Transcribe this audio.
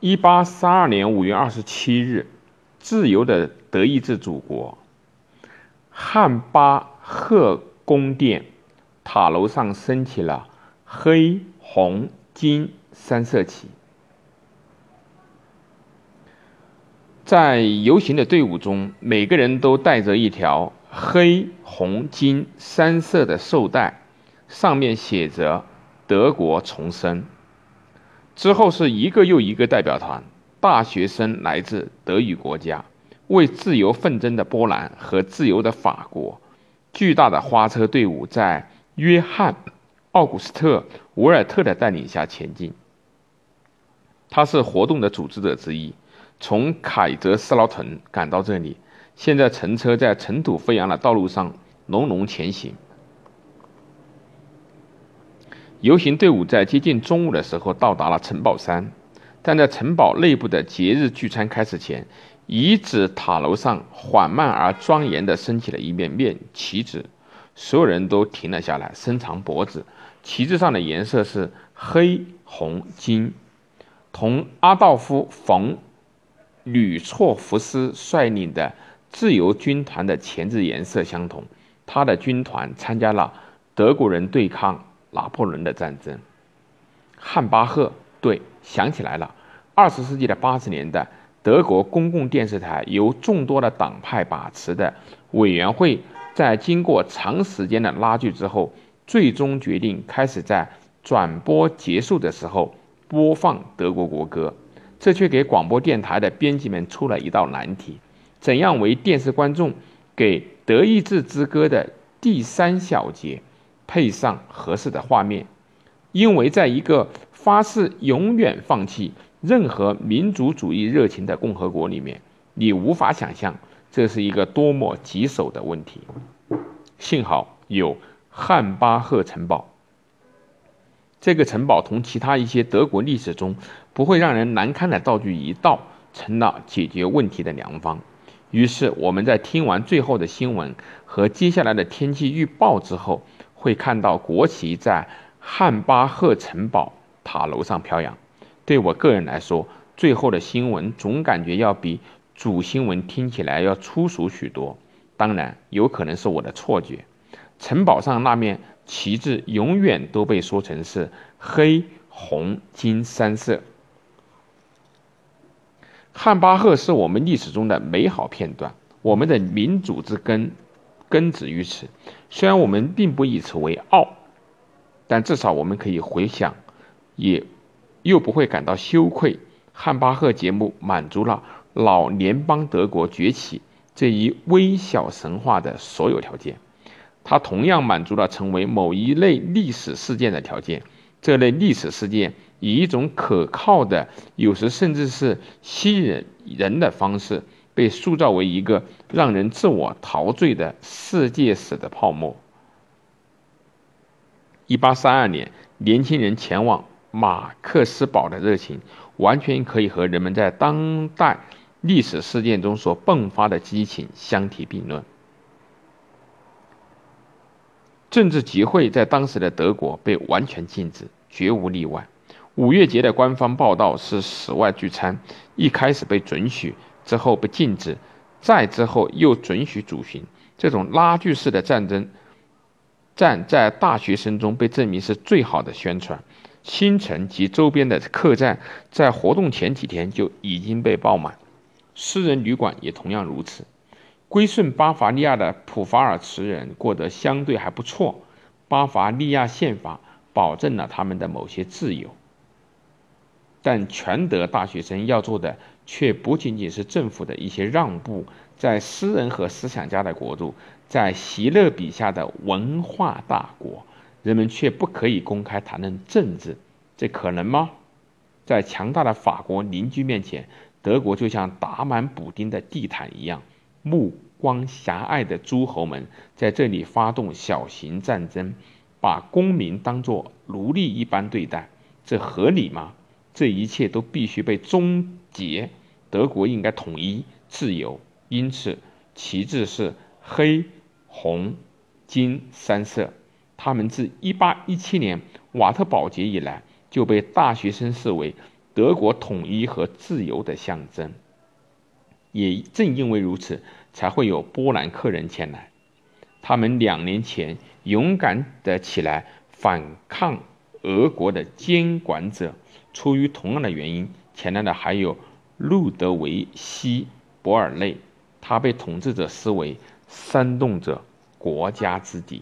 一八三二年五月二十七日，自由的德意志祖国，汉巴赫宫殿塔楼上升起了黑、红、金三色旗。在游行的队伍中，每个人都带着一条黑、红、金三色的绶带，上面写着“德国重生”。之后是一个又一个代表团，大学生来自德语国家，为自由奋争的波兰和自由的法国。巨大的花车队伍在约翰·奥古斯特·伍尔特的带领下前进。他是活动的组织者之一。从凯泽斯劳滕赶到这里，现在乘车在尘土飞扬的道路上隆隆前行。游行队伍在接近中午的时候到达了城堡山，但在城堡内部的节日聚餐开始前，遗址塔楼上缓慢而庄严地升起了一面面旗帜，所有人都停了下来，伸长脖子。旗帜上的颜色是黑、红、金，同阿道夫·冯。吕措福斯率领的自由军团的前置颜色相同，他的军团参加了德国人对抗拿破仑的战争。汉巴赫，对，想起来了。二十世纪的八十年代，德国公共电视台由众多的党派把持的委员会，在经过长时间的拉锯之后，最终决定开始在转播结束的时候播放德国国歌。这却给广播电台的编辑们出了一道难题：怎样为电视观众给《德意志之歌》的第三小节配上合适的画面？因为在一个发誓永远放弃任何民族主义热情的共和国里面，你无法想象这是一个多么棘手的问题。幸好有汉巴赫城堡。这个城堡同其他一些德国历史中不会让人难堪的道具一道，成了解决问题的良方。于是，我们在听完最后的新闻和接下来的天气预报之后，会看到国旗在汉巴赫城堡塔楼上飘扬。对我个人来说，最后的新闻总感觉要比主新闻听起来要粗俗许多。当然，有可能是我的错觉。城堡上那面。旗帜永远都被说成是黑、红、金三色。汉巴赫是我们历史中的美好片段，我们的民主之根根植于此。虽然我们并不以此为傲，但至少我们可以回想，也又不会感到羞愧。汉巴赫节目满足了老联邦德国崛起这一微小神话的所有条件。它同样满足了成为某一类历史事件的条件。这类历史事件以一种可靠的，有时甚至是吸引人的方式，被塑造为一个让人自我陶醉的世界史的泡沫。一八三二年，年轻人前往马克思堡的热情，完全可以和人们在当代历史事件中所迸发的激情相提并论。政治集会在当时的德国被完全禁止，绝无例外。五月节的官方报道是室外聚餐，一开始被准许，之后被禁止，再之后又准许举行。这种拉锯式的战争战在大学生中被证明是最好的宣传。新城及周边的客栈在活动前几天就已经被爆满，私人旅馆也同样如此。归顺巴伐利亚的普法尔茨人过得相对还不错，巴伐利亚宪法保证了他们的某些自由，但全德大学生要做的却不仅仅是政府的一些让步。在诗人和思想家的国度，在席勒笔下的文化大国，人们却不可以公开谈论政治，这可能吗？在强大的法国邻居面前，德国就像打满补丁的地毯一样。目光狭隘的诸侯们在这里发动小型战争，把公民当作奴隶一般对待，这合理吗？这一切都必须被终结。德国应该统一、自由，因此旗帜是黑、红、金三色。他们自1817年瓦特堡节以来就被大学生视为德国统一和自由的象征。也正因为如此，才会有波兰客人前来。他们两年前勇敢的起来反抗俄国的监管者，出于同样的原因前来的还有路德维希·博尔内，他被统治者视为煽动者国家之敌。